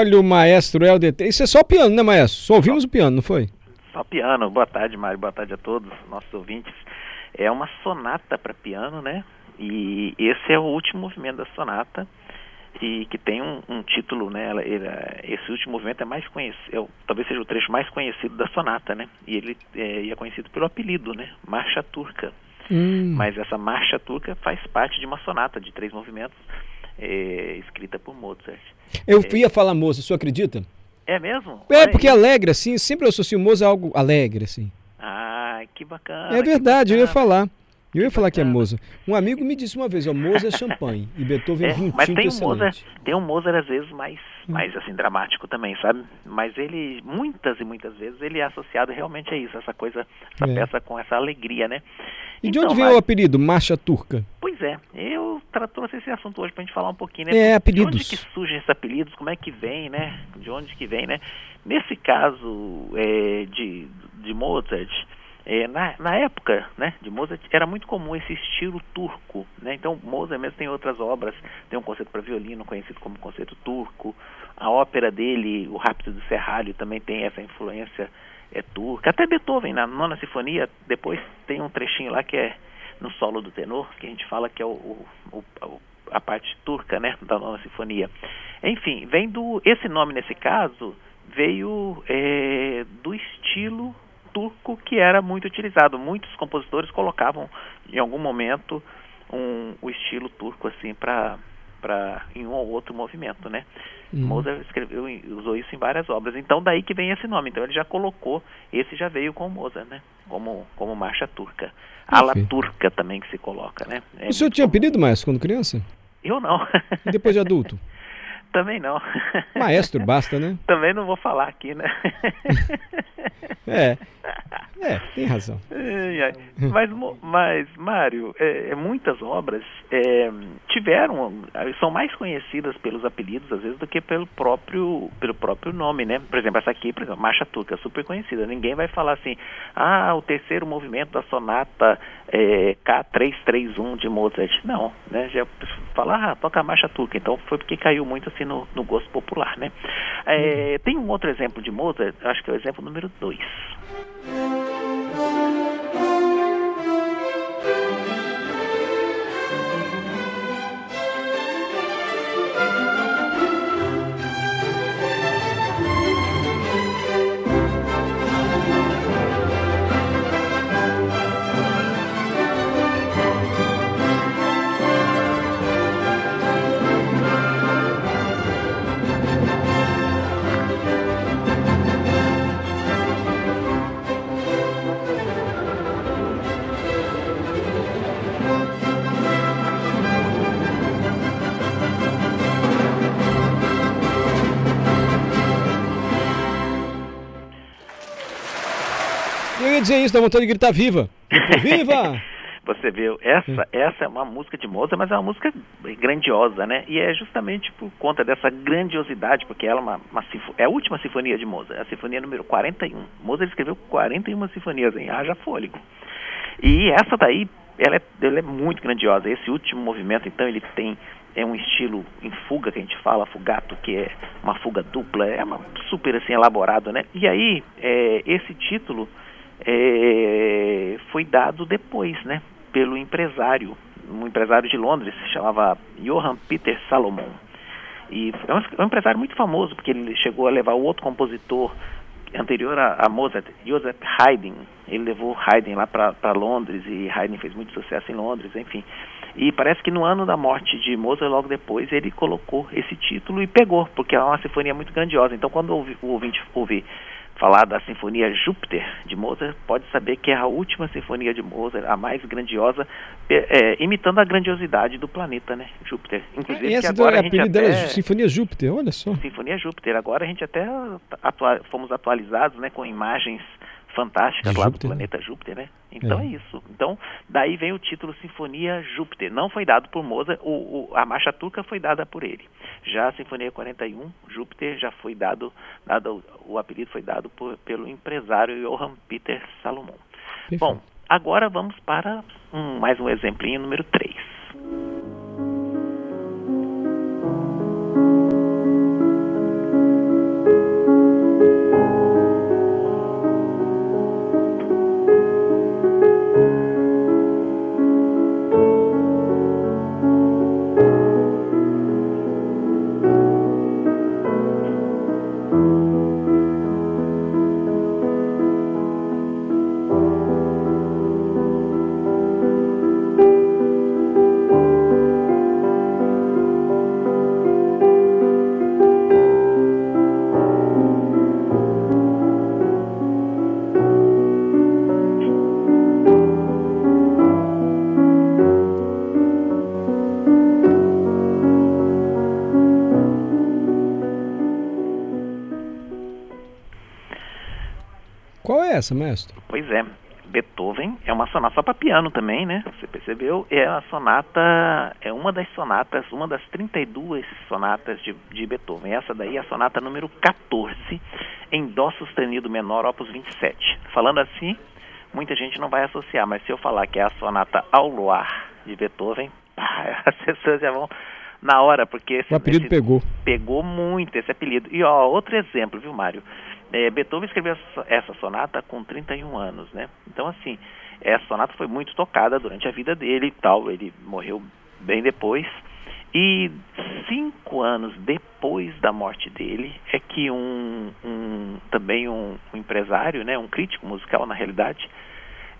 Olha o maestro Helder. Isso é só piano, né, maestro? Só ouvimos o piano, não foi? Só piano. Boa tarde, Mário. Boa tarde a todos, nossos ouvintes. É uma sonata para piano, né? E esse é o último movimento da sonata e que tem um, um título, né? esse último movimento é mais conhecido, é, talvez seja o trecho mais conhecido da sonata, né? E ele é, é conhecido pelo apelido, né? Marcha Turca. Hum. Mas essa marcha turca faz parte de uma sonata de três movimentos é, escrita por Mozart. Eu é, ia falar Mozart, você acredita? É mesmo? É, porque aí. alegre, assim, sempre eu associo Mozart a algo alegre, assim. Ah, que bacana. É verdade, eu ia falar. Eu ia falar que é Mozart. Um amigo me disse uma vez, ó, Mozart é champanhe e Beethoven é, vinho mas tinto tem um Mozart, tem um Mozart às vezes mais, hum. mais assim dramático também, sabe? Mas ele muitas e muitas vezes ele é associado realmente a isso, essa coisa, essa é. peça com essa alegria, né? E então, de onde veio mas... o apelido Marcha Turca? Pois é, eu trouxe esse assunto hoje para a gente falar um pouquinho, né? É, apelidos. De onde que surgem esses apelidos, como é que vem, né? De onde que vem, né? Nesse caso é, de, de Mozart, é, na, na, época né, de Mozart era muito comum esse estilo turco. Né? Então Mozart mesmo tem outras obras, tem um concerto para violino conhecido como concerto turco. A ópera dele, o Rápido do Serralho, também tem essa influência é, turca. Até Beethoven, na nona sinfonia, depois tem um trechinho lá que é no solo do tenor, que a gente fala que é o, o, o a parte turca né, da nona sinfonia. Enfim, vem do. Esse nome nesse caso veio é, do estilo turco que era muito utilizado. Muitos compositores colocavam em algum momento um, o estilo turco assim para para em um ou outro movimento, né? Hum. Mozart escreveu usou isso em várias obras. Então daí que vem esse nome. Então ele já colocou, esse já veio com Mozart, né? Como como marcha turca. Ala turca também que se coloca, né? É o senhor tinha comum. pedido mais quando criança? Eu não. E depois de adulto? Também não. Maestro, basta, né? Também não vou falar aqui, né? é. É, tem razão. É, é. Mas, mas Mário, é, é, muitas obras é, tiveram, são mais conhecidas pelos apelidos, às vezes, do que pelo próprio, pelo próprio nome, né? Por exemplo, essa aqui, por exemplo, Marcha Turca, super conhecida. Ninguém vai falar assim, ah, o terceiro movimento da sonata é, K331 de Mozart. Não, né? Já fala, ah, toca a Marcha Turca. Então foi porque caiu muito assim no, no gosto popular, né? É, tem um outro exemplo de Mozart, acho que é o exemplo número 2. Dizer isso, dá vontade de gritar viva. viva! Você viu, essa, essa é uma música de Mozart, mas é uma música grandiosa, né? E é justamente por conta dessa grandiosidade, porque ela é, uma, uma é a última sinfonia de Mozart, é a sinfonia número 41. Mozart escreveu 41 sinfonias em Haja Fôlego. E essa daí, ela é, ela é muito grandiosa. Esse último movimento, então, ele tem é um estilo em fuga que a gente fala, fugato, que é uma fuga dupla, é uma, super assim elaborado, né? E aí, é, esse título é, foi dado depois, né, pelo empresário, um empresário de Londres, se chamava Johann Peter Salomon. E é um, é um empresário muito famoso, porque ele chegou a levar o outro compositor anterior a, a Mozart, Joseph Haydn. Ele levou Haydn lá para Londres e Haydn fez muito sucesso em Londres, enfim. E parece que no ano da morte de Mozart, logo depois, ele colocou esse título e pegou, porque é uma sinfonia muito grandiosa. Então, quando o ouvinte ouvir falar da Sinfonia Júpiter de Mozart, pode saber que é a última sinfonia de Mozart, a mais grandiosa, é, imitando a grandiosidade do planeta, né? Júpiter. Inclusive, e essa agora a gente até... Sinfonia Júpiter, olha só. Sinfonia Júpiter. Agora a gente até atua... fomos atualizados, né, com imagens fantásticas lá do planeta Júpiter, né? Então é. é. isso. Então, daí vem o título Sinfonia Júpiter. Não foi dado por Mozart, o, o, a marcha turca foi dada por ele. Já a Sinfonia 41, Júpiter, já foi dado, dado o apelido foi dado por, pelo empresário Johann Peter Salomon. Bom, agora vamos para um, mais um exemplinho número 3. Essa? Pois é. Beethoven é uma sonata só para piano também, né? Você percebeu? É a sonata, é uma das sonatas, uma das 32 sonatas de, de Beethoven. Essa daí é a sonata número 14, em Dó sustenido menor, opus 27. Falando assim, muita gente não vai associar, mas se eu falar que é a sonata ao luar de Beethoven, as pessoas já vão na hora, porque esse, o apelido esse, pegou. Pegou muito esse apelido. E ó, outro exemplo, viu, Mário? É, Beethoven escreveu essa sonata com 31 anos, né? Então, assim, essa sonata foi muito tocada durante a vida dele e tal. Ele morreu bem depois. E cinco anos depois da morte dele é que um, um também um, um, empresário, né, um crítico musical na realidade,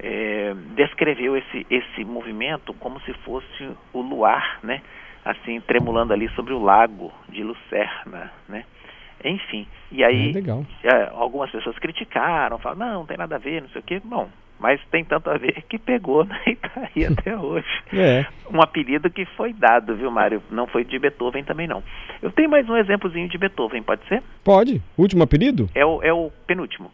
é, descreveu esse, esse movimento como se fosse o luar, né, assim tremulando ali sobre o lago de Lucerna, né? Enfim, e aí é é, algumas pessoas criticaram, falaram, não, não tem nada a ver, não sei o quê. Bom, mas tem tanto a ver que pegou né, e tá aí até hoje. É. Um apelido que foi dado, viu, Mário? Não foi de Beethoven também não. Eu tenho mais um exemplozinho de Beethoven, pode ser? Pode. Último apelido? É o, é o penúltimo.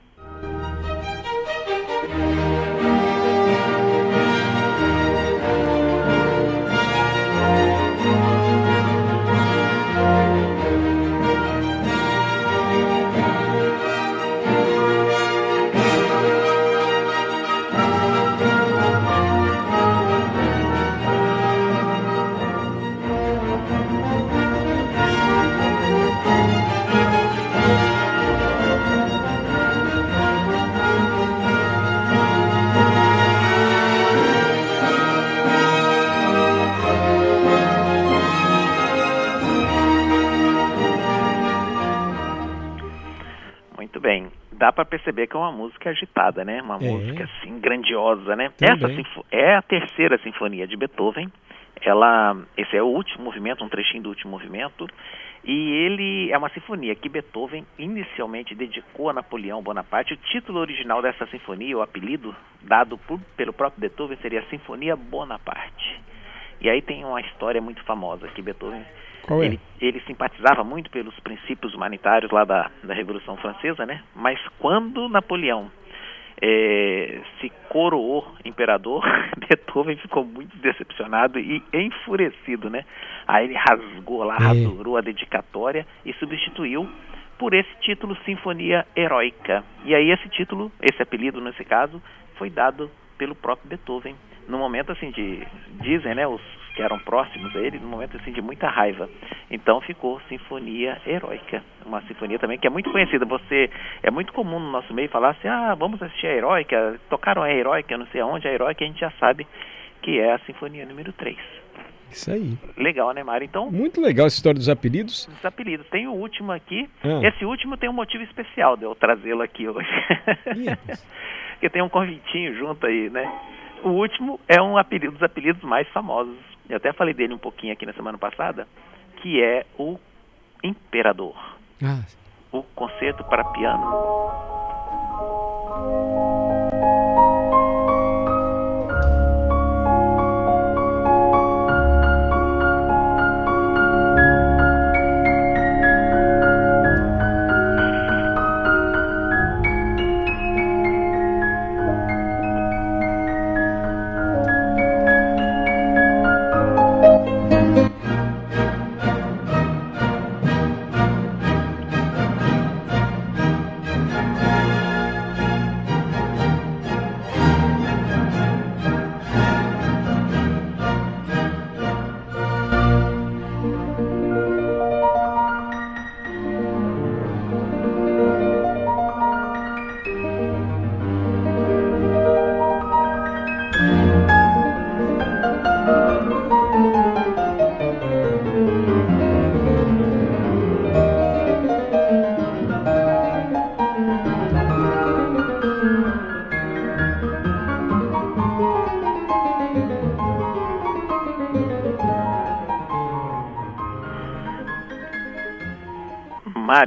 Dá para perceber que é uma música agitada, né? Uma é. música assim grandiosa, né? Essa é a terceira sinfonia de Beethoven. Ela, esse é o último movimento, um trechinho do último movimento, e ele é uma sinfonia que Beethoven inicialmente dedicou a Napoleão Bonaparte. O título original dessa sinfonia, o apelido dado por, pelo próprio Beethoven seria Sinfonia Bonaparte. E aí tem uma história muito famosa que Beethoven qual é? Ele, ele simpatizava muito pelos princípios humanitários lá da, da Revolução Francesa, né? Mas quando Napoleão é, se coroou imperador, Beethoven ficou muito decepcionado e enfurecido, né? Aí ele rasgou lá, é. rasurou a dedicatória e substituiu por esse título Sinfonia Heróica. E aí esse título, esse apelido nesse caso, foi dado pelo próprio Beethoven no momento assim de dizem, né, os que eram próximos a ele, no momento assim de muita raiva. Então ficou Sinfonia Heróica, uma sinfonia também que é muito conhecida. Você é muito comum no nosso meio falar assim: "Ah, vamos assistir a Heróica, tocaram a Heróica, não sei aonde, a Heróica, a gente já sabe que é a Sinfonia número 3. Isso aí. Legal, né, Mário? Então. Muito legal essa história dos apelidos. Dos apelidos. Tem o último aqui. Ah. Esse último tem um motivo especial de eu trazê-lo aqui hoje. Porque tem um convitinho junto aí, né? O último é um apelido dos apelidos mais famosos. Eu até falei dele um pouquinho aqui na semana passada, que é o Imperador. Ah. O concerto para piano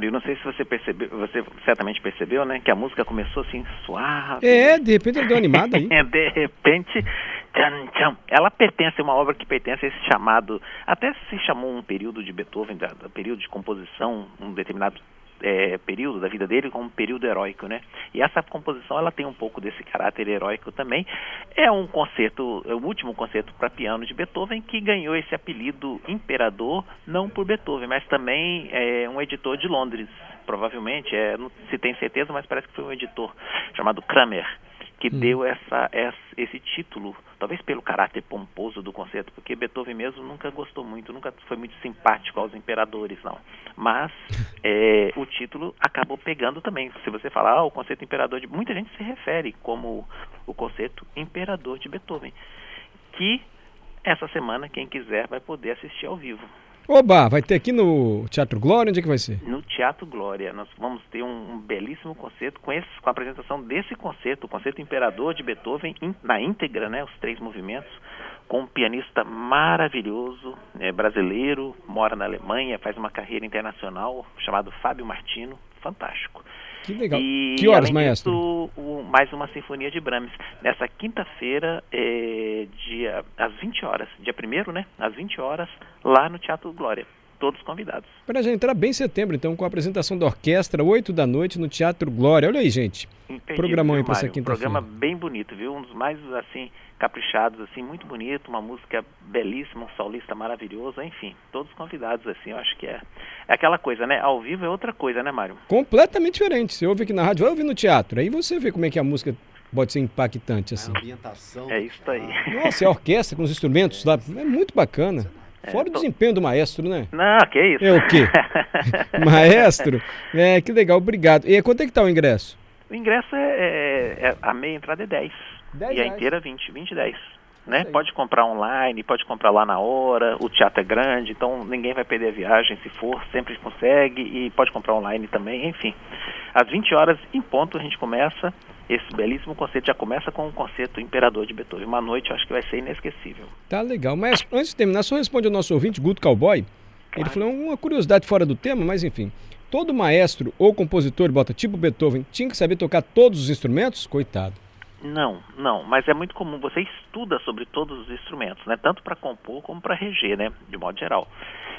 Mário, não sei se você percebeu, você certamente percebeu, né, que a música começou assim suave. É, de repente ele deu animada aí. de repente, tchan, tchan. ela pertence a uma obra que pertence a esse chamado, até se chamou um período de Beethoven, da, da período de composição, um determinado é, período da vida dele como um período heróico, né? E essa composição ela tem um pouco desse caráter heróico também. É um concerto, é o último concerto para piano de Beethoven que ganhou esse apelido Imperador não por Beethoven, mas também é um editor de Londres, provavelmente, é, não se tem certeza, mas parece que foi um editor chamado Kramer que hum. deu essa, essa, esse título, talvez pelo caráter pomposo do concerto, porque Beethoven mesmo nunca gostou muito, nunca foi muito simpático aos imperadores, não. Mas é, o título acabou pegando também. Se você falar ah, o concerto imperador de. Muita gente se refere como o concerto imperador de Beethoven. Que essa semana, quem quiser, vai poder assistir ao vivo. Oba, vai ter aqui no Teatro Glória, onde é que vai ser? No Teatro Glória. Nós vamos ter um, um belíssimo concerto com, esse, com a apresentação desse concerto, o Concerto Imperador de Beethoven, in, na íntegra, né, os três movimentos, com um pianista maravilhoso, é, brasileiro, mora na Alemanha, faz uma carreira internacional, chamado Fábio Martino, fantástico. Que legal. E, que horas, maestro? Disso, o, mais uma sinfonia de Brahms. Nessa quinta-feira, é, dia, às 20 horas, dia 1 né? Às 20 horas, lá no Teatro Glória. Todos convidados. Para já entrar bem em setembro, então, com a apresentação da orquestra, 8 da noite, no Teatro Glória. Olha aí, gente. Imperdível, Programão aí para essa quinta-feira. Um programa bem bonito, viu? Um dos mais, assim, caprichados, assim, muito bonito, uma música belíssima, um solista maravilhoso, enfim, todos convidados, assim, eu acho que é, é aquela coisa, né? Ao vivo é outra coisa, né, Mário? Completamente diferente. Você ouve aqui na rádio, vai ouvir no teatro, aí você vê como é que a música pode ser impactante, assim. A ambientação. É isso aí. Nossa, é a orquestra com os instrumentos lá, é muito bacana. É, Fora o desempenho do maestro, né? Não, que isso. É o quê? maestro? É, que legal, obrigado. E quanto é que tá o ingresso? O ingresso é, é, é a meia entrada é 10. 10 e a inteira 20, 20 10. Né? Pode comprar online, pode comprar lá na hora, o teatro é grande, então ninguém vai perder a viagem, se for, sempre consegue, e pode comprar online também, enfim. Às 20 horas em ponto a gente começa, esse belíssimo concerto já começa com o concerto Imperador de Beethoven. Uma noite eu acho que vai ser inesquecível. Tá legal, mas antes de terminar, só responde ao nosso ouvinte, Guto Cowboy. Claro. Ele falou uma curiosidade fora do tema, mas enfim. Todo maestro ou compositor, bota tipo Beethoven, tinha que saber tocar todos os instrumentos? Coitado. Não, não, mas é muito comum, você estuda sobre todos os instrumentos, né? Tanto para compor como para reger, né? De modo geral.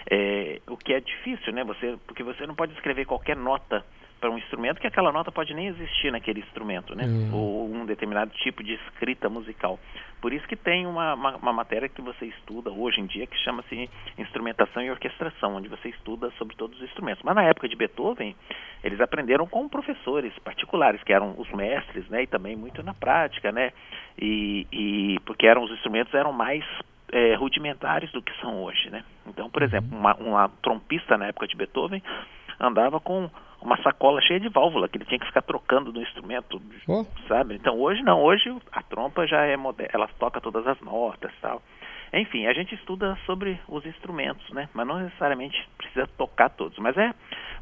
É, o que é difícil, né? Você, porque você não pode escrever qualquer nota para um instrumento que aquela nota pode nem existir naquele instrumento, né? Uhum. Ou um determinado tipo de escrita musical. Por isso que tem uma, uma, uma matéria que você estuda hoje em dia que chama-se instrumentação e orquestração, onde você estuda sobre todos os instrumentos. Mas na época de Beethoven, eles aprenderam com professores particulares, que eram os mestres, né? E também muito na prática, né? E, e porque eram os instrumentos eram mais é, rudimentares do que são hoje, né? Então, por uhum. exemplo, uma, uma trompista na época de Beethoven andava com uma sacola cheia de válvula que ele tinha que ficar trocando no instrumento, oh. sabe? Então hoje não, hoje a trompa já é moderna, ela toca todas as notas, tal. Enfim, a gente estuda sobre os instrumentos, né? Mas não necessariamente precisa tocar todos, mas é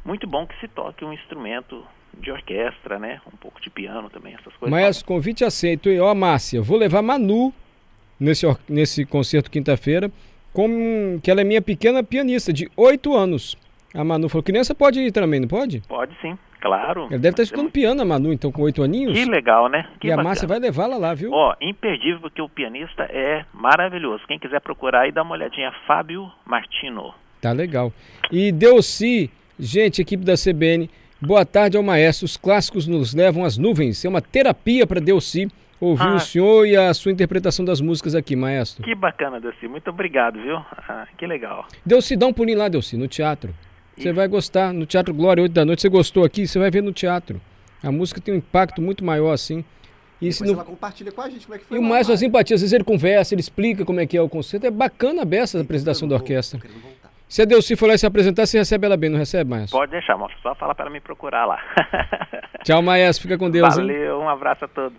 muito bom que se toque um instrumento de orquestra, né? Um pouco de piano também, essas coisas. Mas convite aceito. E ó, Márcia, vou levar Manu nesse, nesse concerto quinta-feira, como que ela é minha pequena pianista de oito anos. A Manu falou, criança pode ir também, não pode? Pode sim, claro. Ele deve estar Nós estudando piano, a Manu, então, com oito aninhos. Que legal, né? Que e a bacana. Márcia vai levá-la lá, viu? Ó, imperdível, porque o pianista é maravilhoso. Quem quiser procurar aí, dá uma olhadinha. Fábio Martino. Tá legal. E Delci, gente, equipe da CBN, boa tarde ao maestro. Os clássicos nos levam às nuvens. É uma terapia para Delci ouvir Ah. o senhor e a sua interpretação das músicas aqui, maestro. Que bacana, Delci. Muito obrigado, viu? Ah, que legal. Delci, dá um pulinho lá, Delci, no teatro. Você vai gostar. No Teatro Glória, 8 da noite. Você gostou aqui, você vai ver no teatro. A música tem um impacto muito maior, assim. E, se não- ela compartilha com a gente como é que foi. e o a Mário. simpatia, às vezes ele conversa, ele explica como é que é o concerto. É bacana a beça a apresentação da orquestra. Se a Delci for lá se apresentar, você recebe ela bem, não recebe, maestro? Pode deixar, moço. Só falar para me procurar lá. Tchau, maestro. Fica com Deus, hein? Valeu, um abraço a todos.